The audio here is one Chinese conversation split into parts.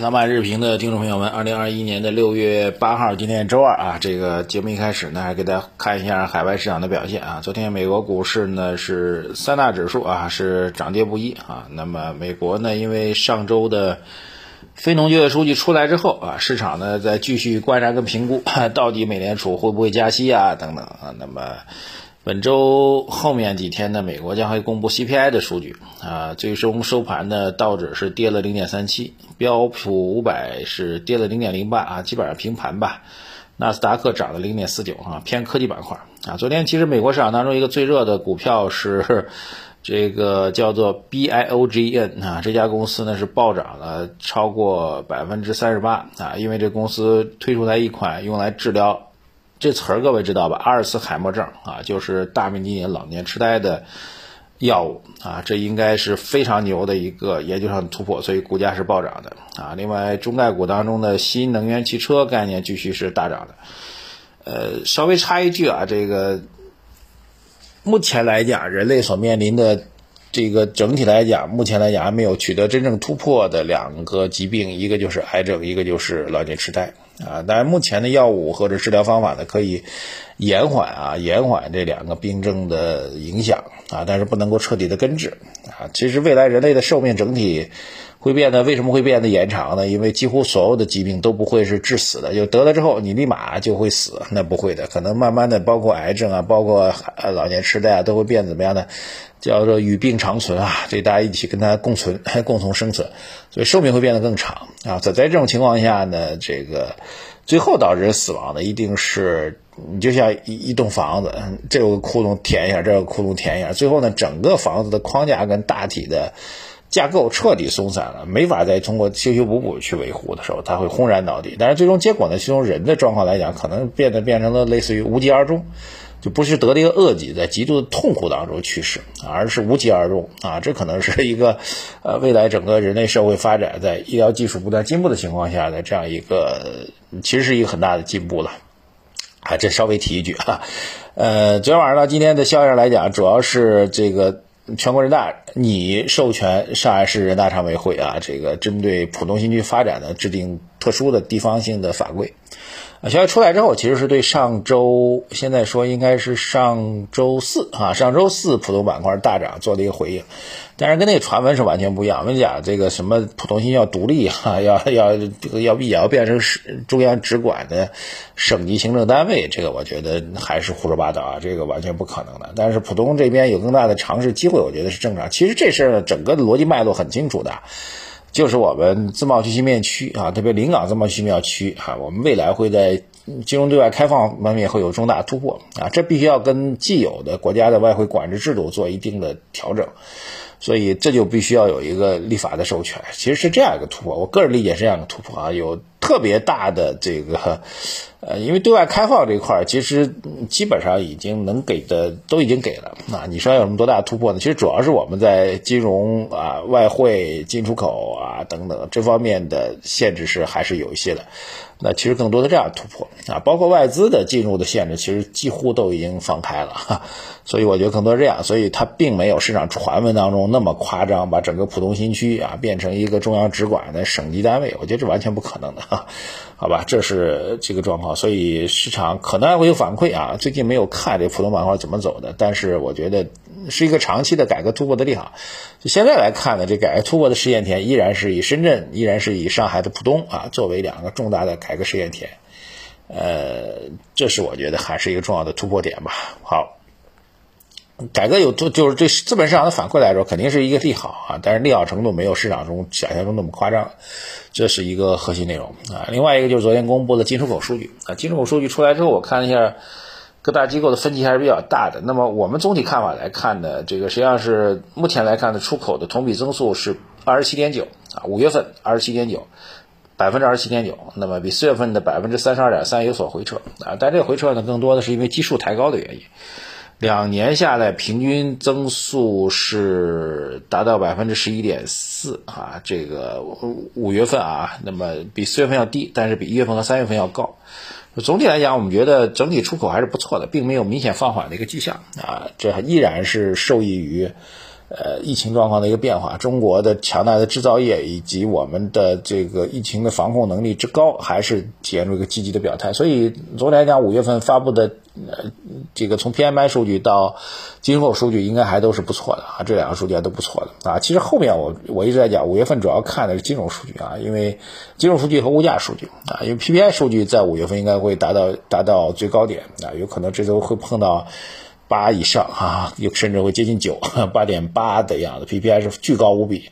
老马日评的听众朋友们，二零二一年的六月八号，今天周二啊，这个节目一开始呢，还给大家看一下海外市场的表现啊。昨天美国股市呢是三大指数啊是涨跌不一啊。那么美国呢，因为上周的非农就业数据出来之后啊，市场呢在继续观察跟评估，到底美联储会不会加息啊等等啊。那么本周后面几天呢，美国将会公布 CPI 的数据啊。最终收盘呢，道指是跌了零点三七，标普五百是跌了零点零八啊，基本上平盘吧。纳斯达克涨了零点四九啊，偏科技板块啊。昨天其实美国市场当中一个最热的股票是 这个叫做 BIOGN 啊，这家公司呢是暴涨了超过百分之三十八啊，因为这公司推出来一款用来治疗。这词儿各位知道吧？阿尔茨海默症啊，就是大名鼎鼎老年痴呆的药物啊，这应该是非常牛的一个研究上的突破，所以股价是暴涨的啊。另外，中概股当中的新能源汽车概念继续是大涨的。呃，稍微插一句啊，这个目前来讲，人类所面临的这个整体来讲，目前来讲还没有取得真正突破的两个疾病，一个就是癌症，一个就是老年痴呆。啊，当然，目前的药物或者治疗方法呢，可以延缓啊，延缓这两个病症的影响啊，但是不能够彻底的根治啊。其实未来人类的寿命整体会变得，为什么会变得延长呢？因为几乎所有的疾病都不会是致死的，就得了之后你立马就会死，那不会的，可能慢慢的，包括癌症啊，包括老年痴呆啊，都会变怎么样呢？叫做与病长存啊，这大家一起跟它共存，共同生存，所以寿命会变得更长啊。在在这种情况下呢，这个最后导致死亡的一定是你就像一一栋房子，这有个窟窿填一下，这个窟窿填一下，最后呢，整个房子的框架跟大体的架构彻底松散了，没法再通过修修补补去维护的时候，它会轰然倒地。但是最终结果呢，从人的状况来讲，可能变得变成了类似于无疾而终。就不是得了一个恶疾，在极度的痛苦当中去世，而是无疾而终啊！这可能是一个，呃，未来整个人类社会发展在医疗技术不断进步的情况下的这样一个，其实是一个很大的进步了。啊，这稍微提一句啊，呃，昨天晚上到今天的消息上来讲，主要是这个全国人大拟授权上海市人大常委会啊，这个针对浦东新区发展的制定特殊的地方性的法规。消息出来之后，其实是对上周，现在说应该是上周四啊，上周四浦东板块大涨做了一个回应，但是跟那个传闻是完全不一样。我们讲这个什么浦东新要独立哈，要要这个要也要变成是中央直管的省级行政单位，这个我觉得还是胡说八道啊，这个完全不可能的。但是浦东这边有更大的尝试机会，我觉得是正常。其实这事儿呢，整个的逻辑脉络很清楚的。就是我们自贸区新片区啊，特别临港自贸区新片区啊，我们未来会在金融对外开放方面会有重大突破啊，这必须要跟既有的国家的外汇管制制度做一定的调整，所以这就必须要有一个立法的授权，其实是这样一个突破，我个人理解是这样一个突破啊，有特别大的这个。呃，因为对外开放这一块儿，其实基本上已经能给的都已经给了。那你说有什么多大的突破呢？其实主要是我们在金融啊、外汇进出口啊等等这方面的限制是还是有一些的。那其实更多的这样突破啊，包括外资的进入的限制，其实几乎都已经放开了。所以我觉得更多这样，所以它并没有市场传闻当中那么夸张，把整个浦东新区啊变成一个中央直管的省级单位，我觉得这完全不可能的。好吧，这是这个状况。所以市场可能还会有反馈啊。最近没有看这浦东板块怎么走的，但是我觉得是一个长期的改革突破的利好。现在来看呢，这改革突破的试验田依然是以深圳，依然是以上海的浦东啊作为两个重大的改革试验田。呃，这是我觉得还是一个重要的突破点吧。好，改革有就就是对资本市场的反馈来说，肯定是一个利好啊，但是利好程度没有市场中想象中那么夸张。这是一个核心内容啊，另外一个就是昨天公布的进出口数据啊，进出口数据出来之后，我看了一下各大机构的分歧还是比较大的。那么我们总体看法来看呢，这个实际上是目前来看的出口的同比增速是二十七点九啊，五月份二十七点九，百分之二十七点九，那么比四月份的百分之三十二点三有所回撤啊，但这个回撤呢，更多的是因为基数抬高的原因。两年下来，平均增速是达到百分之十一点四啊，这个五月份啊，那么比四月份要低，但是比一月份和三月份要高。总体来讲，我们觉得整体出口还是不错的，并没有明显放缓的一个迹象啊，这依然是受益于。呃，疫情状况的一个变化，中国的强大的制造业以及我们的这个疫情的防控能力之高，还是体现出一个积极的表态。所以，昨天讲五月份发布的呃，这个从 PMI 数据到今后数据，应该还都是不错的啊，这两个数据还都不错的啊。其实后面我我一直在讲，五月份主要看的是金融数据啊，因为金融数据和物价数据啊，因为 PPI 数据在五月份应该会达到达到最高点啊，有可能这周会碰到。八以上啊，有甚至会接近九，八点八的样子，PPI 是巨高无比，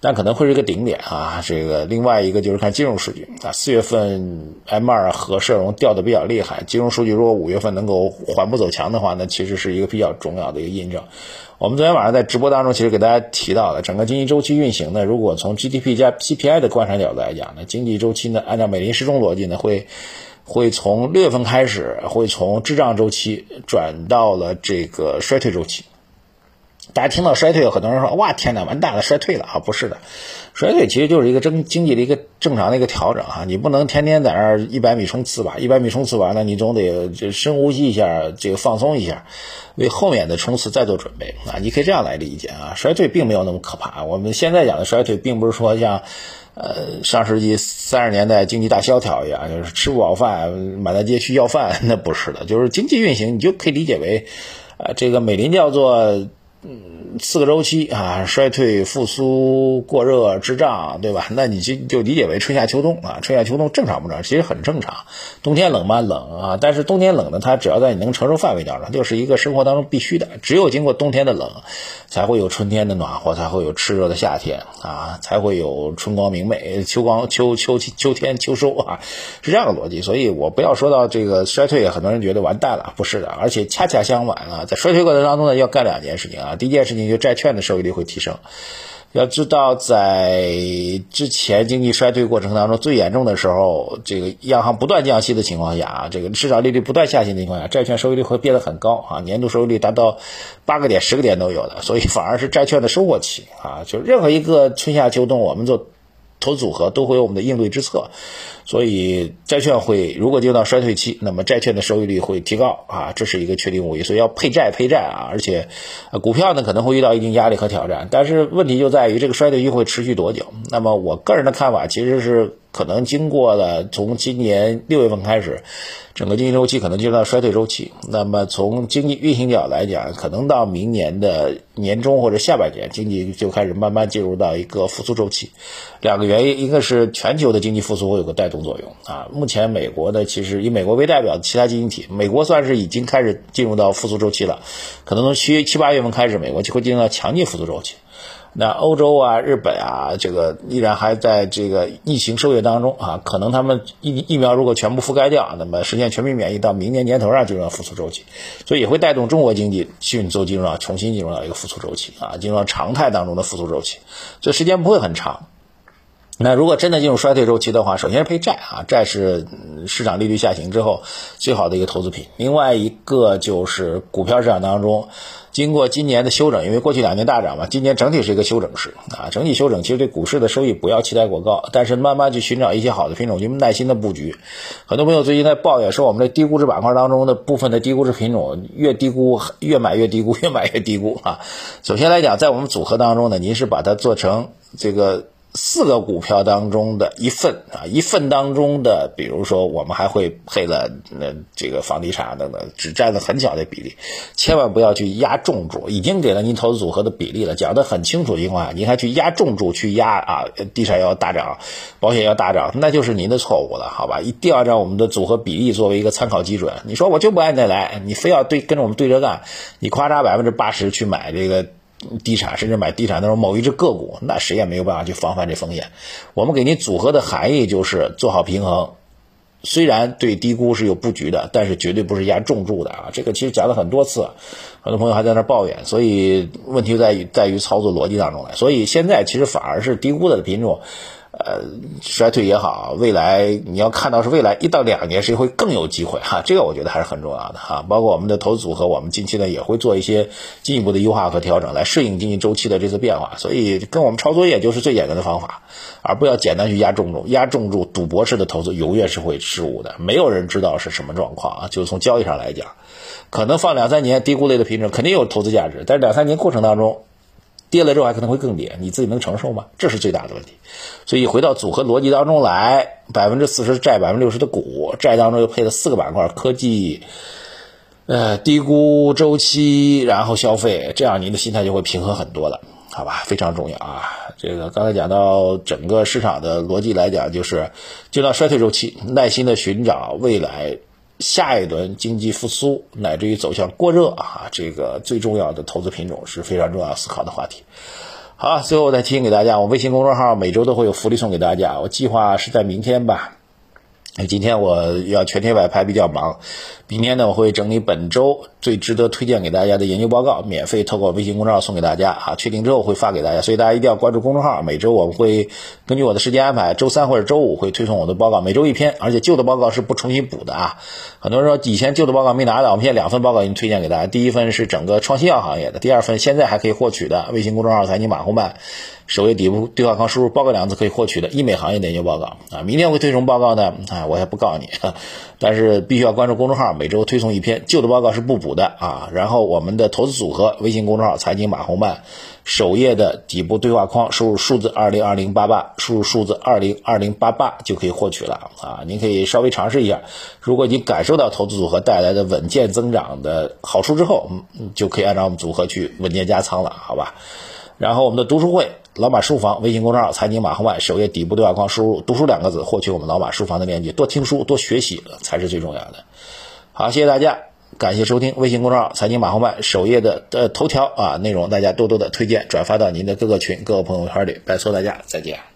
但可能会是一个顶点啊。这个另外一个就是看金融数据啊，四月份 M2 和社融掉的比较厉害，金融数据如果五月份能够缓步走强的话，那其实是一个比较重要的一个印证。我们昨天晚上在直播当中其实给大家提到了整个经济周期运行呢，如果从 GDP 加 CPI 的观察角度来讲呢，经济周期呢按照美林时钟逻辑呢会。会从六月份开始，会从滞胀周期转到了这个衰退周期。大家听到衰退，很多人说：“哇，天哪，完蛋了，衰退了啊！”不是的，衰退其实就是一个经经济的一个正常的一个调整啊。你不能天天在那儿一百米冲刺吧？一百米冲刺完了，你总得就深呼吸一下，这个放松一下，为后面的冲刺再做准备啊。你可以这样来理解啊，衰退并没有那么可怕。我们现在讲的衰退，并不是说像。呃，上世纪三十年代经济大萧条一样，就是吃不饱饭，满大街去要饭，那不是的，就是经济运行，你就可以理解为，呃，这个美林叫做。嗯，四个周期啊，衰退、复苏、过热、滞胀，对吧？那你就就理解为春夏秋冬啊，春夏秋冬正常不正常？其实很正常。冬天冷吗？冷啊，但是冬天冷呢，它只要在你能承受范围当中，就是一个生活当中必须的。只有经过冬天的冷，才会有春天的暖和，才会有炽热的夏天啊，才会有春光明媚、秋光秋秋秋天秋收啊，是这样的逻辑。所以我不要说到这个衰退，很多人觉得完蛋了，不是的，而且恰恰相反啊，在衰退过程当中呢，要干两件事情啊。第一件事情就债券的收益率会提升。要知道，在之前经济衰退过程当中最严重的时候，这个央行不断降息的情况下啊，这个市场利率不断下行的情况下，债券收益率会变得很高啊，年度收益率达到八个点、十个点都有的，所以反而是债券的收获期啊。就任何一个春夏秋冬，我们做。投组合都会有我们的应对之策，所以债券会如果进入到衰退期，那么债券的收益率会提高啊，这是一个确定无疑。所以要配债配债啊，而且股票呢可能会遇到一定压力和挑战，但是问题就在于这个衰退期会持续多久？那么我个人的看法其实是。可能经过了从今年六月份开始，整个经济周期可能进入到衰退周期。那么从经济运行角来讲，可能到明年的年中或者下半年，经济就开始慢慢进入到一个复苏周期。两个原因，一个是全球的经济复苏会有个带动作用啊。目前美国呢其实以美国为代表的其他经济体，美国算是已经开始进入到复苏周期了。可能从七七八月份开始，美国就会进入到强劲复苏周期。那欧洲啊、日本啊，这个依然还在这个疫情受虐当中啊，可能他们疫疫苗如果全部覆盖掉，那么实现全民免疫，到明年年头上就要复苏周期，所以也会带动中国经济迅速进入到重新进入到一个复苏周期啊，进入到常态当中的复苏周期，所以时间不会很长。那如果真的进入衰退周期的话，首先是配债啊，债是市场利率下行之后最好的一个投资品。另外一个就是股票市场当中。经过今年的休整，因为过去两年大涨嘛，今年整体是一个休整市啊，整体休整，其实对股市的收益不要期待过高，但是慢慢去寻找一些好的品种，就耐心的布局。很多朋友最近在抱怨说，我们的低估值板块当中的部分的低估值品种越低估越买越低估，越买越低估啊。首先来讲，在我们组合当中呢，您是把它做成这个。四个股票当中的一份啊，一份当中的，比如说我们还会配了那这个房地产等等，只占了很小的比例，千万不要去压重注。已经给了您投资组合的比例了，讲得很清楚的情况下，您还去压重注去压啊，地产要大涨，保险要大涨，那就是您的错误了，好吧？一定要让我们的组合比例作为一个参考基准。你说我就不按那来，你非要对跟着我们对着干，你夸嚓百分之八十去买这个。地产甚至买地产那种某一只个股，那谁也没有办法去防范这风险。我们给您组合的含义就是做好平衡，虽然对低估是有布局的，但是绝对不是压重注的啊。这个其实讲了很多次，很多朋友还在那抱怨，所以问题在于在于操作逻辑当中了。所以现在其实反而是低估的品种。呃，衰退也好，未来你要看到是未来一到两年谁会更有机会哈，这个我觉得还是很重要的哈。包括我们的投资组合，我们近期呢也会做一些进一步的优化和调整，来适应经济周期的这次变化。所以跟我们抄作业就是最简单的方法，而不要简单去压重注，压重注赌博式的投资永远是会失误的。没有人知道是什么状况啊，就从交易上来讲，可能放两三年低估类的品种肯定有投资价值，但是两三年过程当中。跌了之后还可能会更跌，你自己能承受吗？这是最大的问题。所以回到组合逻辑当中来，百分之四十债，百分之六十的股，债当中又配了四个板块：科技。呃，低估周期，然后消费，这样您的心态就会平衡很多了，好吧？非常重要啊！这个刚才讲到整个市场的逻辑来讲，就是进到衰退周期，耐心的寻找未来下一轮经济复苏，乃至于走向过热啊，这个最重要的投资品种是非常重要思考的话题。好，最后再提醒给大家，我微信公众号每周都会有福利送给大家，我计划是在明天吧。今天我要全天摆拍，比较忙。明天呢，我会整理本周最值得推荐给大家的研究报告，免费透过微信公众号送给大家啊。确定之后会发给大家，所以大家一定要关注公众号。每周我们会根据我的时间安排，周三或者周五会推送我的报告，每周一篇，而且旧的报告是不重新补的啊。很多人说以前旧的报告没拿到，我们现在两份报告已经推荐给大家。第一份是整个创新药行业的，第二份现在还可以获取的微信公众号财经马红漫首页底部对话框输入报告两字可以获取的医美行业的研究报告啊。明天会推什么报告呢？啊，我也不告诉你，但是必须要关注公众号。每周推送一篇旧的报告是不补的啊，然后我们的投资组合微信公众号财经马红漫首页的底部对话框输入数字二零二零八八，输入数字二零二零八八就可以获取了啊，您可以稍微尝试一下，如果你感受到投资组合带来的稳健增长的好处之后，嗯，就可以按照我们组合去稳健加仓了，好吧？然后我们的读书会老马书房微信公众号财经马红漫首页底部对话框输入读书两个字，获取我们老马书房的链接，多听书多学习才是最重要的。好，谢谢大家，感谢收听微信公众号财经马后曼首页的呃头条啊内容，大家多多的推荐转发到您的各个群、各个朋友圈里，拜托大家，再见。